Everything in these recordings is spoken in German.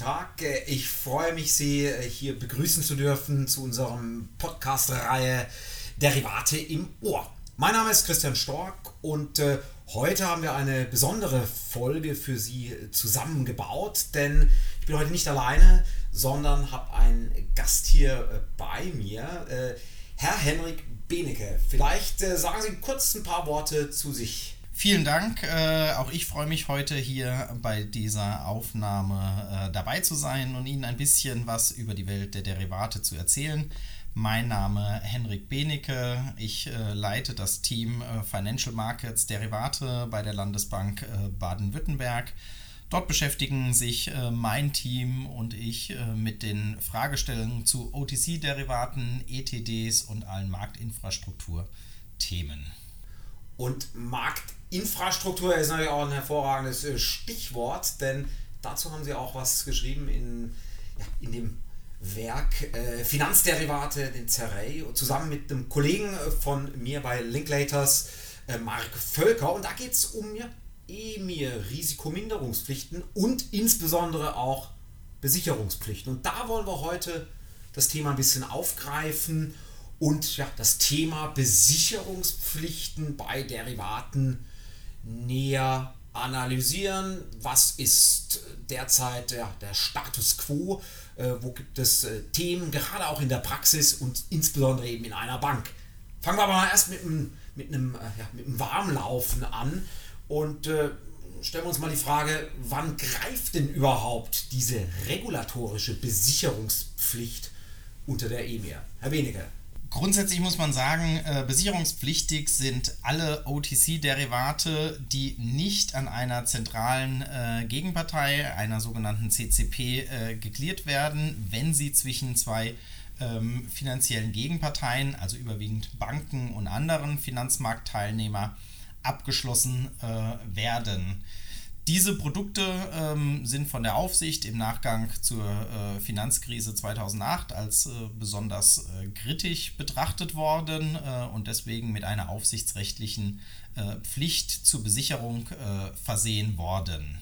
Tag. Ich freue mich, Sie hier begrüßen zu dürfen zu unserem Podcast-Reihe Derivate im Ohr. Mein Name ist Christian Stork und äh, heute haben wir eine besondere Folge für Sie zusammengebaut, denn ich bin heute nicht alleine, sondern habe einen Gast hier äh, bei mir, äh, Herr Henrik Benecke. Vielleicht äh, sagen Sie kurz ein paar Worte zu sich. Vielen Dank. Äh, auch ich freue mich heute hier bei dieser Aufnahme äh, dabei zu sein und Ihnen ein bisschen was über die Welt der Derivate zu erzählen. Mein Name Henrik Benecke. Ich äh, leite das Team äh, Financial Markets Derivate bei der Landesbank äh, Baden-Württemberg. Dort beschäftigen sich äh, mein Team und ich mit den Fragestellungen zu OTC-Derivaten, ETDs und allen Marktinfrastrukturthemen. Und Marktinfrastruktur ist natürlich auch ein hervorragendes äh, Stichwort, denn dazu haben Sie auch was geschrieben in, ja, in dem Werk äh, Finanzderivate, den Zerrey, zusammen mit einem Kollegen von mir bei Linklaters, äh, Marc Völker. Und da geht es um ja, EMIR, Risikominderungspflichten und insbesondere auch Besicherungspflichten. Und da wollen wir heute das Thema ein bisschen aufgreifen und ja, das Thema Besicherungspflichten bei Derivaten näher analysieren. Was ist derzeit ja, der Status quo? Äh, wo gibt es äh, Themen, gerade auch in der Praxis und insbesondere eben in einer Bank? Fangen wir aber mal erst mit einem, mit äh, ja, Warmlaufen an und äh, stellen wir uns mal die Frage, wann greift denn überhaupt diese regulatorische Besicherungspflicht unter der EMIR? Herr Weniger. Grundsätzlich muss man sagen, äh, besicherungspflichtig sind alle OTC-Derivate, die nicht an einer zentralen äh, Gegenpartei, einer sogenannten CCP, äh, geklärt werden, wenn sie zwischen zwei ähm, finanziellen Gegenparteien, also überwiegend Banken und anderen Finanzmarktteilnehmer, abgeschlossen äh, werden. Diese Produkte ähm, sind von der Aufsicht im Nachgang zur äh, Finanzkrise 2008 als äh, besonders äh, kritisch betrachtet worden äh, und deswegen mit einer aufsichtsrechtlichen äh, Pflicht zur Besicherung äh, versehen worden.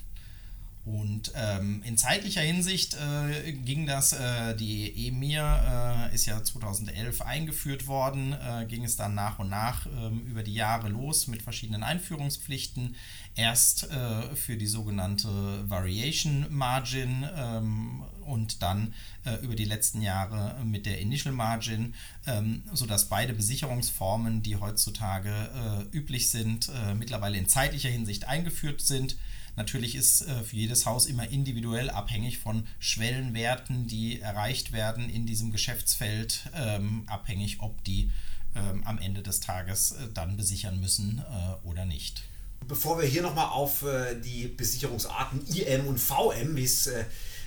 Und ähm, in zeitlicher Hinsicht äh, ging das, äh, die EMIR äh, ist ja 2011 eingeführt worden, äh, ging es dann nach und nach ähm, über die Jahre los mit verschiedenen Einführungspflichten. Erst äh, für die sogenannte Variation Margin ähm, und dann äh, über die letzten Jahre mit der Initial Margin, ähm, sodass beide Besicherungsformen, die heutzutage üblich sind, mittlerweile in zeitlicher Hinsicht eingeführt sind. Natürlich ist äh, für jedes Haus immer individuell abhängig von Schwellenwerten, die erreicht werden in diesem Geschäftsfeld, ähm, abhängig, ob die ähm, am Ende des Tages äh, dann besichern müssen äh, oder nicht. Bevor wir hier nochmal auf äh, die Besicherungsarten IM und VM, wie es äh,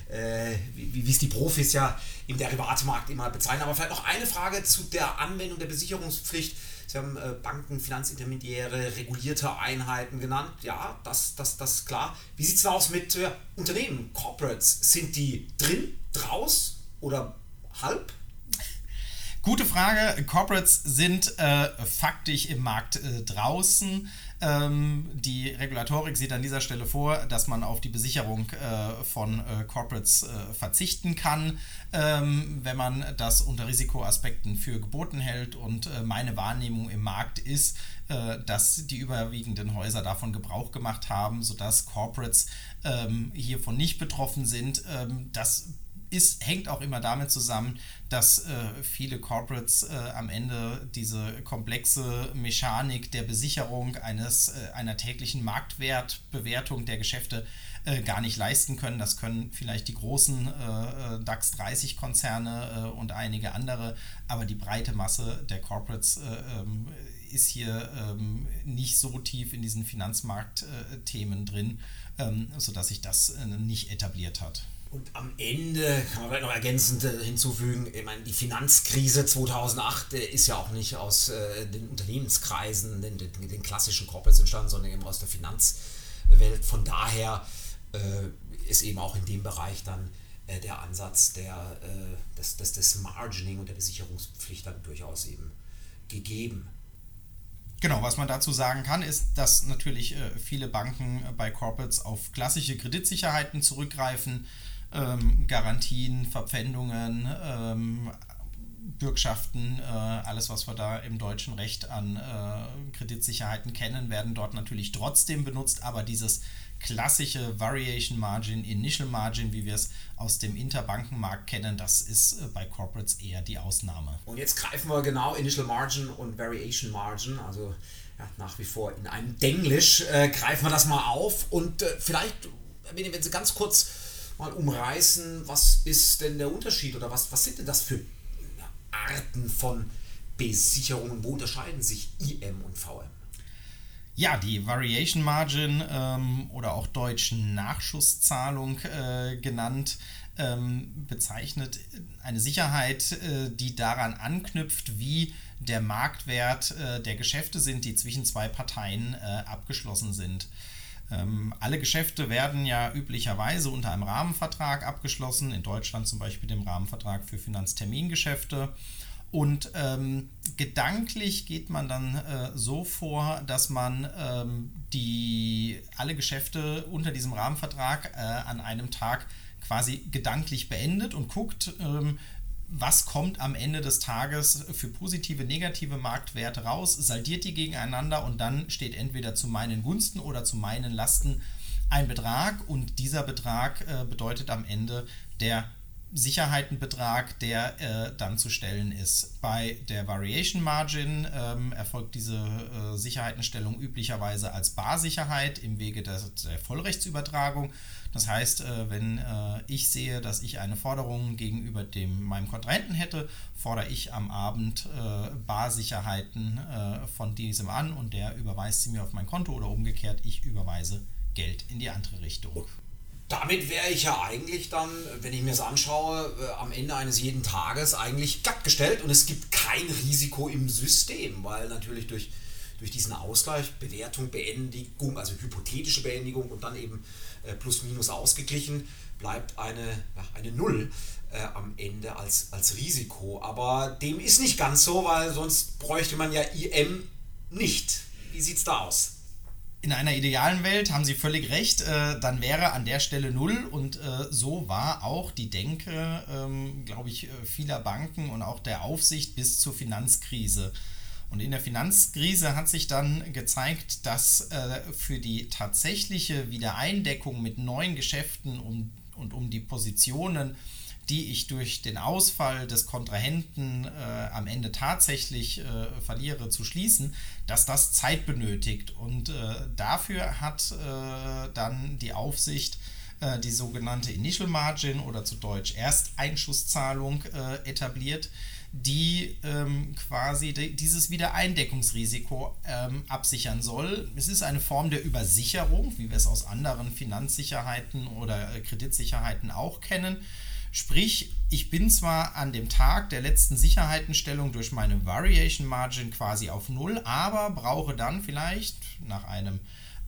äh, wie es die Profis ja im Derivatemarkt immer bezeichnen. Aber vielleicht noch eine Frage zu der Anwendung der Besicherungspflicht. Sie haben äh, Banken, Finanzintermediäre, regulierte Einheiten genannt. Ja, das, das, das ist klar. Wie sieht es aus mit äh, Unternehmen, Corporates? Sind die drin, draus oder halb? Gute Frage. Corporates sind äh, faktisch im Markt äh, draußen. Ähm, die Regulatorik sieht an dieser Stelle vor, dass man auf die Besicherung äh, von äh, Corporates äh, verzichten kann, ähm, wenn man das unter Risikoaspekten für geboten hält. Und äh, meine Wahrnehmung im Markt ist, äh, dass die überwiegenden Häuser davon Gebrauch gemacht haben, sodass Corporates ähm, hiervon nicht betroffen sind. Ähm, das ist, hängt auch immer damit zusammen, dass äh, viele Corporates äh, am Ende diese komplexe Mechanik der Besicherung eines, äh, einer täglichen Marktwertbewertung der Geschäfte äh, gar nicht leisten können. Das können vielleicht die großen äh, äh, DAX 30 Konzerne und einige andere, aber die breite Masse der Corporates ähm, ist hier ähm, nicht so tief in diesen Finanzmarktthemen drin, ähm, sodass sich das nicht etabliert hat. Und am Ende kann man vielleicht noch ergänzend äh, hinzufügen, ich meine, die Finanzkrise 2008 äh, ist ja auch nicht aus äh, den Unternehmenskreisen, den, den, den, klassischen Corporates entstanden, sondern eben aus der Finanzwelt. Von daher ist eben auch in dem Bereich dann der Ansatz der, des, des, des Margining und der Besicherungspflicht dann durchaus eben gegeben. Genau, was man dazu sagen kann, ist, dass natürlich viele Banken bei Corporates auf klassische Kreditsicherheiten zurückgreifen ähm, Garantien, Verpfändungen, ähm, Bürgschaften, äh, alles, was wir da im deutschen Recht an äh, Kreditsicherheiten kennen, werden dort natürlich trotzdem benutzt, aber dieses klassische Variation Margin, Initial Margin, wie wir es aus dem Interbankenmarkt kennen, das ist äh, bei Corporates eher die Ausnahme. Und jetzt greifen wir genau Initial Margin und Variation Margin, also ja, nach wie vor in einem Denglisch, äh, greifen wir das mal auf und äh, vielleicht, wenn Sie ganz kurz mal umreißen, was ist denn der Unterschied oder was, was sind denn das für Arten von Besicherungen, wo unterscheiden sich IM und VM? Ja, die Variation Margin ähm, oder auch deutsch Nachschusszahlung äh, genannt, ähm, bezeichnet eine Sicherheit, äh, die daran anknüpft, wie der Marktwert äh, der Geschäfte sind, die zwischen zwei Parteien äh, abgeschlossen sind. Ähm, alle Geschäfte werden ja üblicherweise unter einem Rahmenvertrag abgeschlossen, in Deutschland zum Beispiel dem Rahmenvertrag für Finanztermingeschäfte. Und ähm, gedanklich geht man dann äh, so vor, dass man ähm, die, alle Geschäfte unter diesem Rahmenvertrag äh, an einem Tag quasi gedanklich beendet und guckt, ähm, was kommt am Ende des Tages für positive, negative Marktwerte raus, saldiert die gegeneinander und dann steht entweder zu meinen Gunsten oder zu meinen Lasten ein Betrag. Und dieser Betrag äh, bedeutet am Ende der Sicherheitenbetrag, der äh, dann zu stellen ist. Bei der Variation Margin ähm, erfolgt diese äh, Sicherheitenstellung üblicherweise als Barsicherheit im Wege der, der Vollrechtsübertragung. Das heißt, äh, wenn äh, ich sehe, dass ich eine Forderung gegenüber dem, meinem Kontrahenten hätte, fordere ich am Abend äh, Barsicherheiten äh, von diesem an und der überweist sie mir auf mein Konto oder umgekehrt, ich überweise Geld in die andere Richtung damit wäre ich ja eigentlich dann, wenn ich mir das anschaue, äh, am Ende eines jeden Tages eigentlich glattgestellt und es gibt kein Risiko im System, weil natürlich durch, durch diesen Ausgleich, Bewertung, Beendigung, also hypothetische Beendigung und dann eben äh, plus minus ausgeglichen, bleibt eine, ja, eine Null äh, am Ende als, als Risiko. Aber dem ist nicht ganz so, weil sonst bräuchte man ja IM nicht. Wie sieht es da aus? In einer idealen Welt haben Sie völlig recht, äh, dann wäre an der Stelle null und äh, so war auch die Denke, ähm, glaube ich, äh, vieler Banken und auch der Aufsicht bis zur Finanzkrise. Und in der Finanzkrise hat sich dann gezeigt, dass äh, für die tatsächliche Wiedereindeckung mit neuen Geschäften um, und um die Positionen die ich durch den Ausfall des Kontrahenten äh, am Ende tatsächlich äh, verliere, zu schließen, dass das Zeit benötigt. Und äh, dafür hat äh, dann die Aufsicht äh, die sogenannte Initial Margin oder zu Deutsch Ersteinschusszahlung äh, etabliert, die ähm, quasi dieses Wiedereindeckungsrisiko ähm, absichern soll. Es ist eine Form der Übersicherung, wie wir es aus anderen Finanzsicherheiten oder Kreditsicherheiten auch kennen. Sprich, ich bin zwar an dem Tag der letzten Sicherheitenstellung durch meine Variation Margin quasi auf Null, aber brauche dann vielleicht nach einem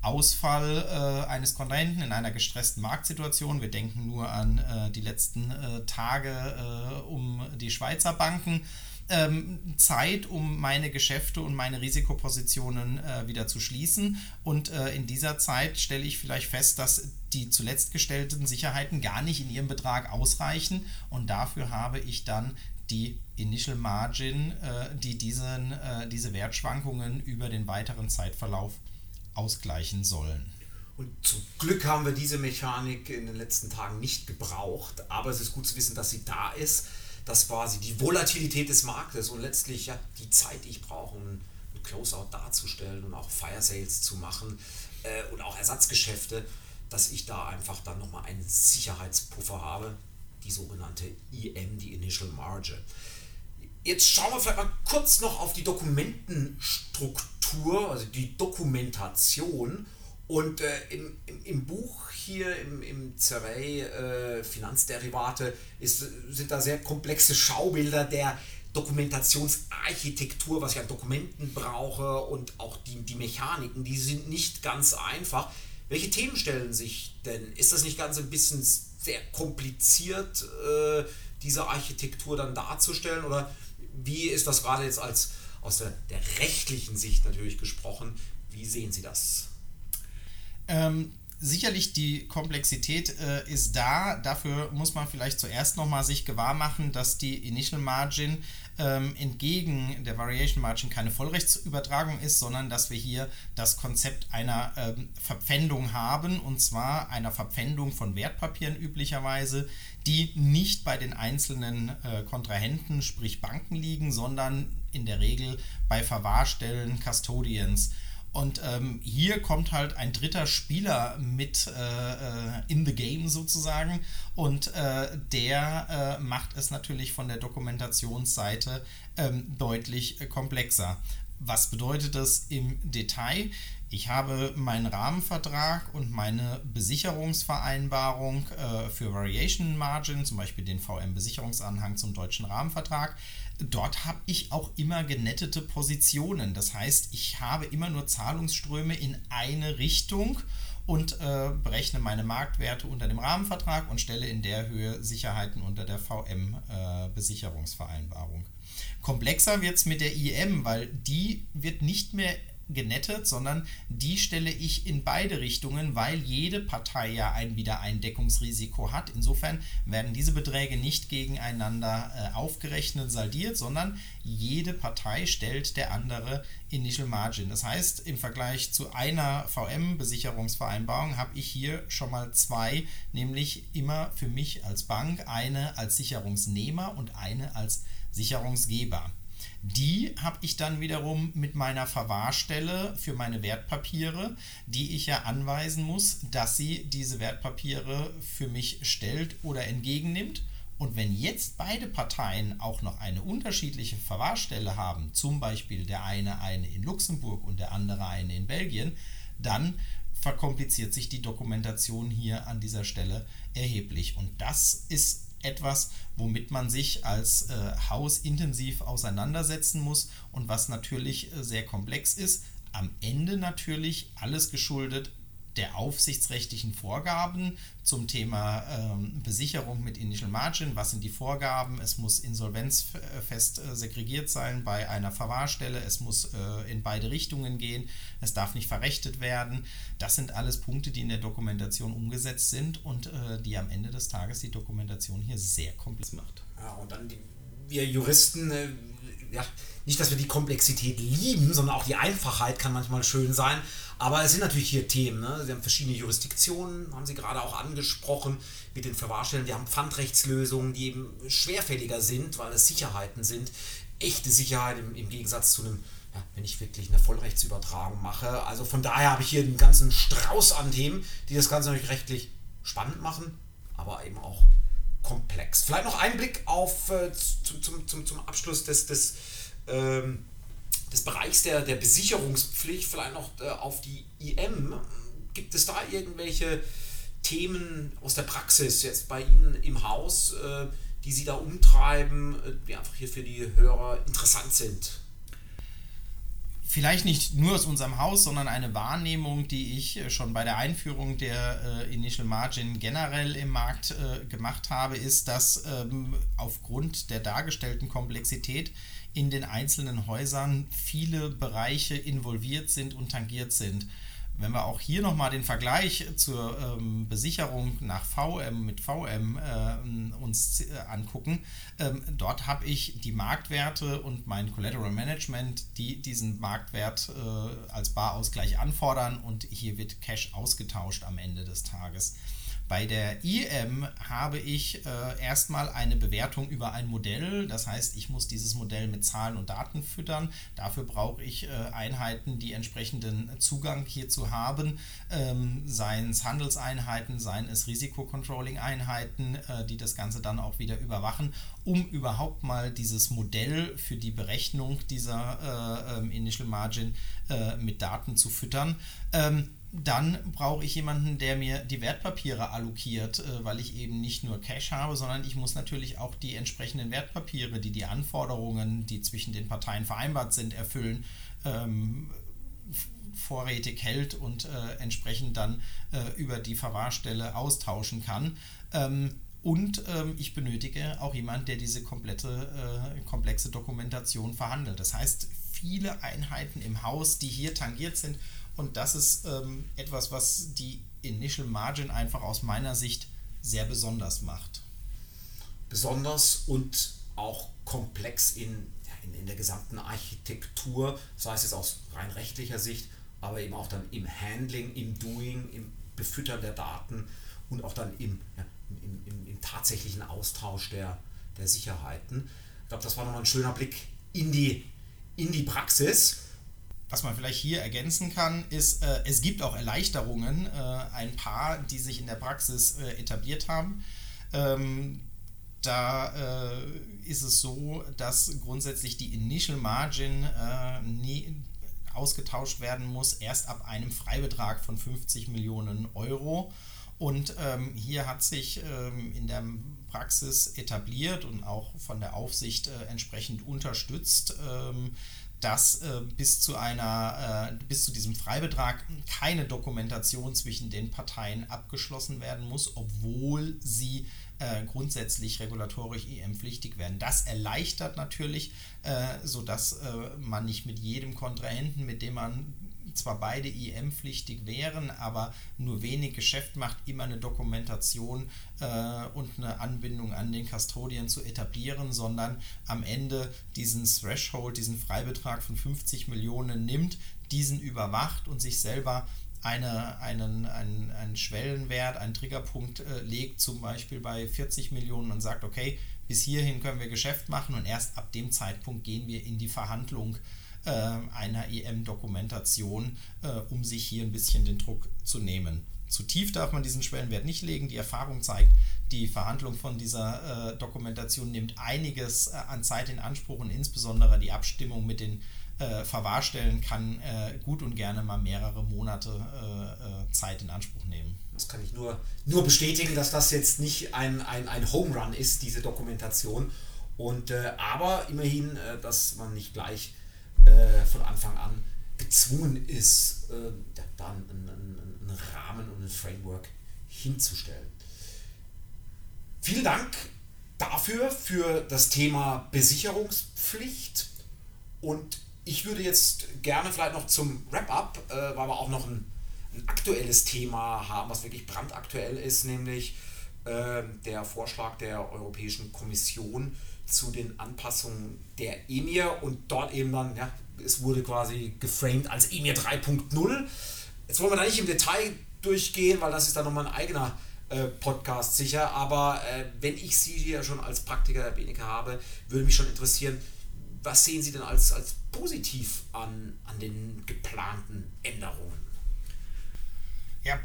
Ausfall äh, eines Kontrahenten in einer gestressten Marktsituation, wir denken nur an äh, die letzten äh, Tage äh, um die Schweizer Banken, ähm, Zeit, um meine Geschäfte und meine Risikopositionen äh, wieder zu schließen. Und äh, in dieser Zeit stelle ich vielleicht fest, dass die zuletzt gestellten Sicherheiten gar nicht in ihrem Betrag ausreichen. Und dafür habe ich dann die Initial Margin, äh, die diesen, äh, diese Wertschwankungen über den weiteren Zeitverlauf ausgleichen sollen. Und zum Glück haben wir diese Mechanik in den letzten Tagen nicht gebraucht, aber es ist gut zu wissen, dass sie da ist dass quasi die Volatilität des Marktes und letztlich ja die Zeit, die ich brauche, um ein Closeout darzustellen und auch Fire Sales zu machen äh, und auch Ersatzgeschäfte, dass ich da einfach dann nochmal einen Sicherheitspuffer habe, die sogenannte IM, die Initial Margin. Jetzt schauen wir vielleicht mal kurz noch auf die Dokumentenstruktur, also die Dokumentation. Und äh, im, im, im Buch hier im, im Zervey äh, Finanzderivate ist, sind da sehr komplexe Schaubilder der Dokumentationsarchitektur, was ich an Dokumenten brauche und auch die, die Mechaniken, die sind nicht ganz einfach. Welche Themen stellen sich denn? Ist das nicht ganz ein bisschen sehr kompliziert, äh, diese Architektur dann darzustellen? Oder wie ist das gerade jetzt als aus der, der rechtlichen Sicht natürlich gesprochen? Wie sehen Sie das? Ähm, sicherlich die Komplexität äh, ist da. Dafür muss man vielleicht zuerst nochmal sich gewahr machen, dass die Initial Margin ähm, entgegen der Variation Margin keine Vollrechtsübertragung ist, sondern dass wir hier das Konzept einer ähm, Verpfändung haben und zwar einer Verpfändung von Wertpapieren üblicherweise, die nicht bei den einzelnen äh, Kontrahenten, sprich Banken liegen, sondern in der Regel bei Verwahrstellen, Custodians. Und ähm, hier kommt halt ein dritter Spieler mit äh, äh, in the game sozusagen und äh, der äh, macht es natürlich von der Dokumentationsseite ähm, deutlich komplexer. Was bedeutet das im Detail? Ich habe meinen Rahmenvertrag und meine Besicherungsvereinbarung äh, für Variation Margin, zum Beispiel den VM-Besicherungsanhang zum deutschen Rahmenvertrag dort habe ich auch immer genettete Positionen. Das heißt, ich habe immer nur Zahlungsströme in eine Richtung und äh, berechne meine Marktwerte unter dem Rahmenvertrag und stelle in der Höhe Sicherheiten unter der VM-Besicherungsvereinbarung. Äh, Komplexer wird es mit der IM, weil die wird nicht mehr genettet, sondern die stelle ich in beide Richtungen, weil jede Partei ja ein Wiedereindeckungsrisiko hat. Insofern werden diese Beträge nicht gegeneinander äh, aufgerechnet, saldiert, sondern jede Partei stellt der andere Initial Margin. Das heißt, im Vergleich zu einer VM-Besicherungsvereinbarung habe ich hier schon mal zwei, nämlich immer für mich als Bank eine als Sicherungsnehmer und eine als Sicherungsgeber. Die habe ich dann wiederum mit meiner Verwahrstelle für meine Wertpapiere, die ich ja anweisen muss, dass sie diese Wertpapiere für mich stellt oder entgegennimmt. Und wenn jetzt beide Parteien auch noch eine unterschiedliche Verwahrstelle haben, zum Beispiel der eine eine in Luxemburg und der andere eine in Belgien, dann verkompliziert sich die Dokumentation hier an dieser Stelle erheblich. Und das ist etwas, womit man sich als äh, Haus intensiv auseinandersetzen muss und was natürlich äh, sehr komplex ist. Am Ende natürlich alles geschuldet der aufsichtsrechtlichen Vorgaben zum Thema ähm, Besicherung mit Initial Margin. Was sind die Vorgaben? Es muss insolvenzfest äh, segregiert sein bei einer Verwahrstelle. Es muss äh, in beide Richtungen gehen. Es darf nicht verrechtet werden. Das sind alles Punkte, die in der Dokumentation umgesetzt sind und äh, die am Ende des Tages die Dokumentation hier sehr komplex macht. Ja, und dann die, wir Juristen äh, ja, nicht, dass wir die Komplexität lieben, sondern auch die Einfachheit kann manchmal schön sein. Aber es sind natürlich hier Themen. Ne? Sie haben verschiedene Jurisdiktionen, haben Sie gerade auch angesprochen mit den Verwahrstellen. Wir haben Pfandrechtslösungen, die eben schwerfälliger sind, weil es Sicherheiten sind. Echte Sicherheit im, im Gegensatz zu einem, ja, wenn ich wirklich eine Vollrechtsübertragung mache. Also von daher habe ich hier einen ganzen Strauß an Themen, die das Ganze natürlich rechtlich spannend machen, aber eben auch komplex. Vielleicht noch ein Blick auf äh, zum, zum, zum, zum Abschluss des, des, ähm, des Bereichs der, der Besicherungspflicht, vielleicht noch äh, auf die IM. Gibt es da irgendwelche Themen aus der Praxis jetzt bei Ihnen im Haus, äh, die Sie da umtreiben, äh, die einfach hier für die Hörer interessant sind? Vielleicht nicht nur aus unserem Haus, sondern eine Wahrnehmung, die ich äh, schon bei der Einführung der äh, Initial Margin generell im Markt äh, gemacht habe, ist, dass ähm, aufgrund der dargestellten Komplexität in den einzelnen Häusern viele Bereiche involviert sind und tangiert sind. Wenn wir auch hier nochmal den Vergleich zur ähm, Besicherung nach VM mit VM äh, uns äh, angucken, ähm, dort habe ich die Marktwerte und mein Collateral Management, die diesen Marktwert äh, als Barausgleich anfordern und hier wird Cash ausgetauscht am Ende des Tages. Bei der IM habe ich äh, erstmal eine Bewertung über ein Modell. Das heißt, ich muss dieses Modell mit Zahlen und Daten füttern. Dafür brauche ich äh, Einheiten, die entsprechenden Zugang hierzu haben, ähm, seien es Handelseinheiten, seien es Risikocontrolling-Einheiten, äh, die das Ganze dann auch wieder überwachen, um überhaupt mal dieses Modell für die Berechnung dieser äh, ähm, Initial Margin äh, mit Daten zu füttern. Ähm, dann brauche ich jemanden, der mir die Wertpapiere allokiert, äh, weil ich eben nicht nur Cash habe, sondern ich muss natürlich auch die entsprechenden Wertpapiere, die die Anforderungen, die zwischen den Parteien vereinbart sind, erfüllen, ähm, vorrätig hält und äh, entsprechend dann äh, über die Verwahrstelle austauschen kann. Ähm, und ähm, ich benötige auch jemanden, der diese komplette, äh, komplexe Dokumentation verhandelt. Das heißt, viele Einheiten im Haus, die hier tangiert sind Und das ist ähm, etwas, was die Initial Margin einfach aus meiner Sicht sehr besonders macht. Besonders und auch komplex in, in, in der gesamten Architektur, sei es jetzt aus rein rechtlicher Sicht, aber eben auch dann im Handling, im Doing, im Befüttern der Daten und auch dann im, ja, im, im, im, tatsächlichen Austausch der, der Sicherheiten. Ich glaube, das war nochmal ein schöner Blick in die, in die Praxis. Was man vielleicht hier ergänzen kann, ist, äh, es gibt auch Erleichterungen, äh, ein paar, die sich in der Praxis äh, etabliert haben. Ähm, da äh, ist es so, dass grundsätzlich die Initial Margin äh, nie ausgetauscht werden muss, erst ab einem Freibetrag von 50 Millionen Euro. Und ähm, hier hat sich ähm, in der Praxis etabliert und auch von der Aufsicht äh, entsprechend unterstützt, ähm, dass äh, bis zu einer äh, bis zu diesem Freibetrag keine Dokumentation zwischen den Parteien abgeschlossen werden muss, obwohl sie äh, grundsätzlich regulatorisch EM-pflichtig werden. Das erleichtert natürlich, äh, sodass äh, man nicht mit jedem Kontrahenten, mit dem man zwar beide EM-pflichtig wären, aber nur wenig Geschäft macht, immer eine Dokumentation äh, und eine Anbindung an den Custodian zu etablieren, sondern am Ende diesen Threshold, diesen Freibetrag von 50 Millionen nimmt, diesen überwacht und sich selber eine, einen, einen, einen Schwellenwert, einen Triggerpunkt äh, legt, zum Beispiel bei 40 Millionen und sagt, okay, bis hierhin können wir Geschäft machen und erst ab dem Zeitpunkt gehen wir in die Verhandlung äh, einer EM-Dokumentation, äh, um sich hier ein bisschen den Druck zu nehmen. Zu tief darf man diesen Schwellenwert nicht legen. Die Erfahrung zeigt, die Verhandlung von dieser äh, Dokumentation nimmt einiges äh, an Zeit in Anspruch und insbesondere die Abstimmung mit den äh, Verwahrstellen kann äh, gut und gerne mal mehrere Monate Zeit in Anspruch nehmen. Das kann ich nur, nur bestätigen, dass das jetzt nicht ein, ein, ein Home Run ist, diese Dokumentation. Und, äh, aber immerhin, äh, dass man nicht gleich von Anfang an gezwungen ist, da einen, einen, einen Rahmen und ein Framework hinzustellen. Vielen Dank dafür, für das Thema Besicherungspflicht. Und ich würde jetzt gerne vielleicht noch zum Wrap-up, äh, weil wir auch noch ein, ein, aktuelles Thema haben, was wirklich brandaktuell ist, nämlich äh, der Vorschlag der Europäischen Kommission zu den Anpassungen der EMIR und dort eben dann, ja, es wurde quasi geframed als EMIR 3.0. Jetzt wollen wir da nicht im Detail durchgehen, weil das ist dann nochmal ein eigener äh, Podcast sicher, aber äh, wenn ich Sie hier schon als Praktiker der BNK habe, würde mich schon interessieren, was sehen Sie denn als, als positiv an, an den geplanten Änderungen? Ja,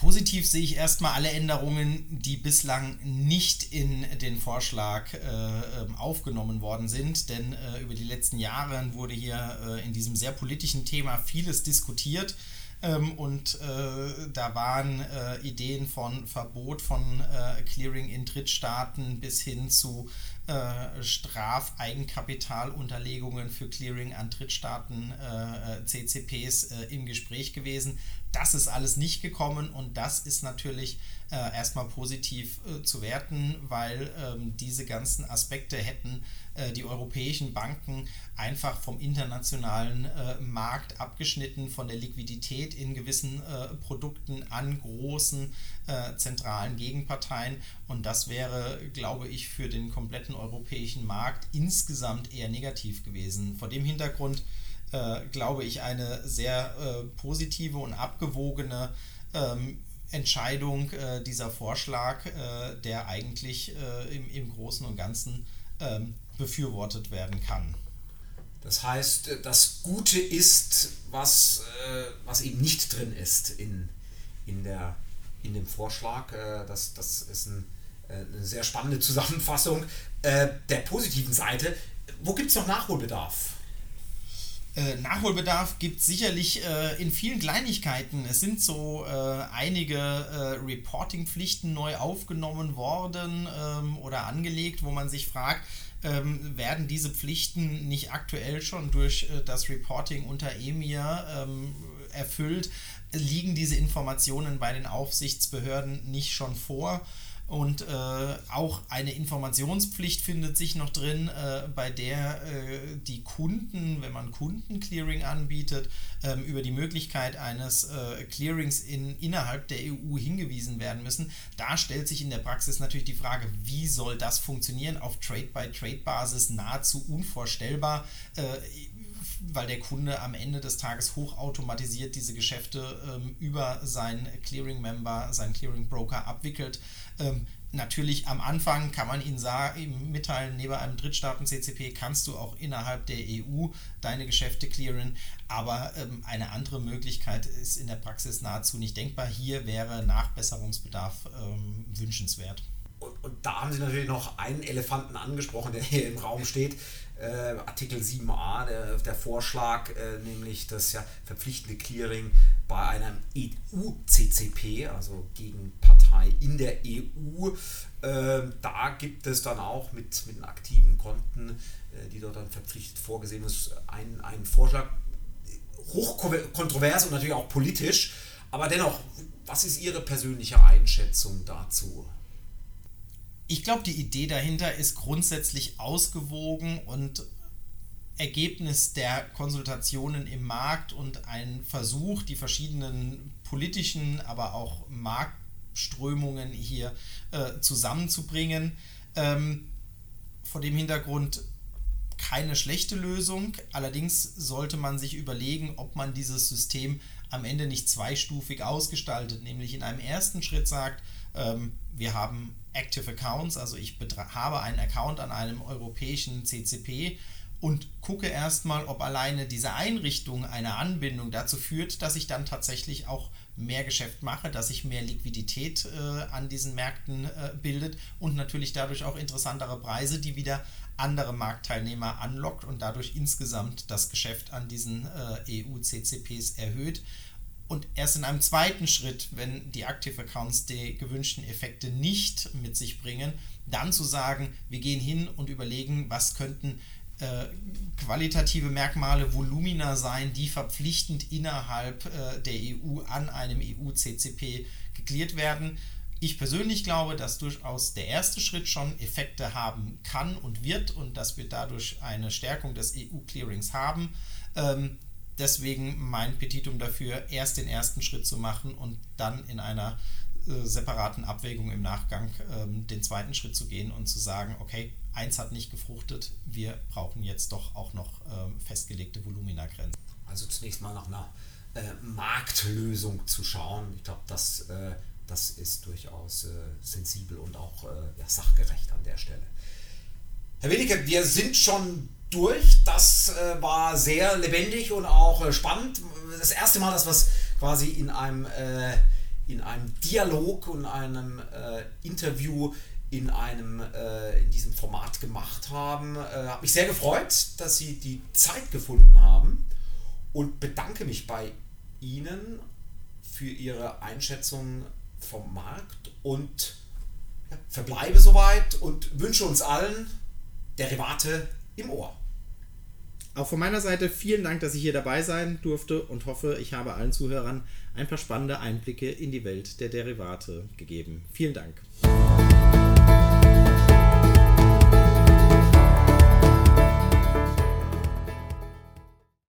positiv sehe ich erstmal alle Änderungen, die bislang nicht in den Vorschlag äh, ähm, aufgenommen worden sind, denn äh, über die letzten Jahre wurde hier äh, in diesem sehr politischen Thema vieles diskutiert. Ähm, und äh, da waren äh, Ideen von Verbot von äh, Clearing in Drittstaaten bis hin zu Strafeigenkapitalunterlegungen für Clearing an Drittstaaten CCPs im Gespräch gewesen. Das ist alles nicht gekommen und das ist natürlich äh, erstmal positiv äh, zu werten, weil ähm, diese ganzen Aspekte hätten äh, die europäischen Banken einfach vom internationalen äh, Markt abgeschnitten, von der Liquidität in gewissen äh, Produkten an großen äh, zentralen Gegenparteien. Und das wäre, glaube ich, für den kompletten europäischen Markt insgesamt eher negativ gewesen. Vor dem Hintergrund äh, glaube ich, eine sehr äh, positive und abgewogene ähm, Entscheidung äh, dieser Vorschlag, äh, der eigentlich äh, im, im Großen und Ganzen ähm, befürwortet werden kann. Das heißt, das Gute ist, was, was eben nicht drin ist in, in, der, in dem Vorschlag. das, das ist ein, eine sehr spannende Zusammenfassung der positiven Seite. Wo gibt es noch Nachholbedarf? Äh, Nachholbedarf gibt es sicherlich äh, in vielen Kleinigkeiten. Es sind so äh, einige äh, Reporting-Pflichten neu aufgenommen worden ähm, oder angelegt, wo man sich fragt, ähm, werden diese Pflichten nicht aktuell schon durch äh, das Reporting unter EMIR ähm, erfüllt? Liegen diese Informationen bei den Aufsichtsbehörden nicht schon vor? Und äh, auch eine Informationspflicht findet sich noch drin, äh, bei der äh, die Kunden, wenn man Kundenclearing anbietet, ähm, über die Möglichkeit eines äh, Clearings in, innerhalb der EU hingewiesen werden müssen. Da stellt sich in der Praxis natürlich die Frage, wie soll das funktionieren? Auf Trade-by-Trade-Basis nahezu unvorstellbar äh, weil der Kunde am Ende des Tages hochautomatisiert diese Geschäfte ähm, über seinen Clearing-Member, seinen Clearing-Broker abwickelt. Ähm, natürlich am Anfang kann man Ihnen sagen, mitteilen, neben einem Drittstaaten-CCP kannst du auch innerhalb der EU deine Geschäfte clearen, aber ähm, eine andere Möglichkeit ist in der Praxis nahezu nicht denkbar. Hier wäre Nachbesserungsbedarf ähm, wünschenswert. Und, und, da haben Sie natürlich noch einen Elefanten angesprochen, der hier im Raum steht. Äh, Artikel 7a, der, der Vorschlag, äh, nämlich das ja verpflichtende Clearing bei einem EU-CCP, also gegen Partei in der EU. Äh, da gibt es dann auch mit, mit den aktiven Konten, äh, die dort dann verpflichtet vorgesehen ist, einen, einen Vorschlag, hochkontrovers und natürlich auch politisch. Aber dennoch, was ist Ihre persönliche Einschätzung dazu? Ich glaube, die Idee dahinter ist grundsätzlich ausgewogen und Ergebnis der Konsultationen im Markt und ein Versuch, die verschiedenen politischen, aber auch Marktströmungen hier äh, zusammenzubringen. Ähm, vor dem Hintergrund keine schlechte Lösung. Allerdings sollte man sich überlegen, ob man dieses System am Ende nicht zweistufig ausgestaltet, nämlich in einem ersten Schritt sagt, ähm, wir haben Active Accounts, also ich habe einen Account an einem europäischen CCP und gucke erstmal, ob alleine diese Einrichtung einer Anbindung dazu führt, dass ich dann tatsächlich auch mehr Geschäft mache, dass sich mehr Liquidität äh, an diesen Märkten äh, bildet und natürlich dadurch auch interessantere Preise, die wieder andere Marktteilnehmer anlockt und dadurch insgesamt das Geschäft an diesen äh, EU-CCPs erhöht. Und erst in einem zweiten Schritt, wenn die Active Accounts die gewünschten Effekte nicht mit sich bringen, dann zu sagen, wir gehen hin und überlegen, was könnten äh, qualitative Merkmale, Volumina sein, die verpflichtend innerhalb äh, der EU an einem EU-CCP geklärt werden. Ich persönlich glaube, dass durchaus der erste Schritt schon Effekte haben kann und wird und dass wir dadurch eine Stärkung des EU-Clearings haben. Ähm, deswegen mein Petitum dafür, erst den ersten Schritt zu machen und dann in einer äh, separaten Abwägung im Nachgang ähm, den zweiten Schritt zu gehen und zu sagen, okay, eins hat nicht gefruchtet, wir brauchen jetzt doch auch noch ähm, festgelegte Volumina-Grenzen. Also zunächst mal nach einer äh, Marktlösung zu schauen. Ich glaube, das, äh, das ist durchaus äh, sensibel und auch äh, ja, sachgerecht an der Stelle. Herr Willicke, wir sind schon durch. Das äh, war sehr lebendig und auch äh, spannend. Das erste Mal, dass wir es quasi in einem, äh, in einem Dialog und einem äh, Interview in einem äh, in diesem Format gemacht haben. Äh, Habe mich sehr gefreut, dass Sie die Zeit gefunden haben und bedanke mich bei Ihnen für Ihre Einschätzung vom Markt und verbleibe soweit und wünsche uns allen Derivate im Ohr. Auch von meiner Seite vielen Dank, dass ich hier dabei sein durfte und hoffe, ich habe allen Zuhörern ein paar spannende Einblicke in die Welt der Derivate gegeben. Vielen Dank.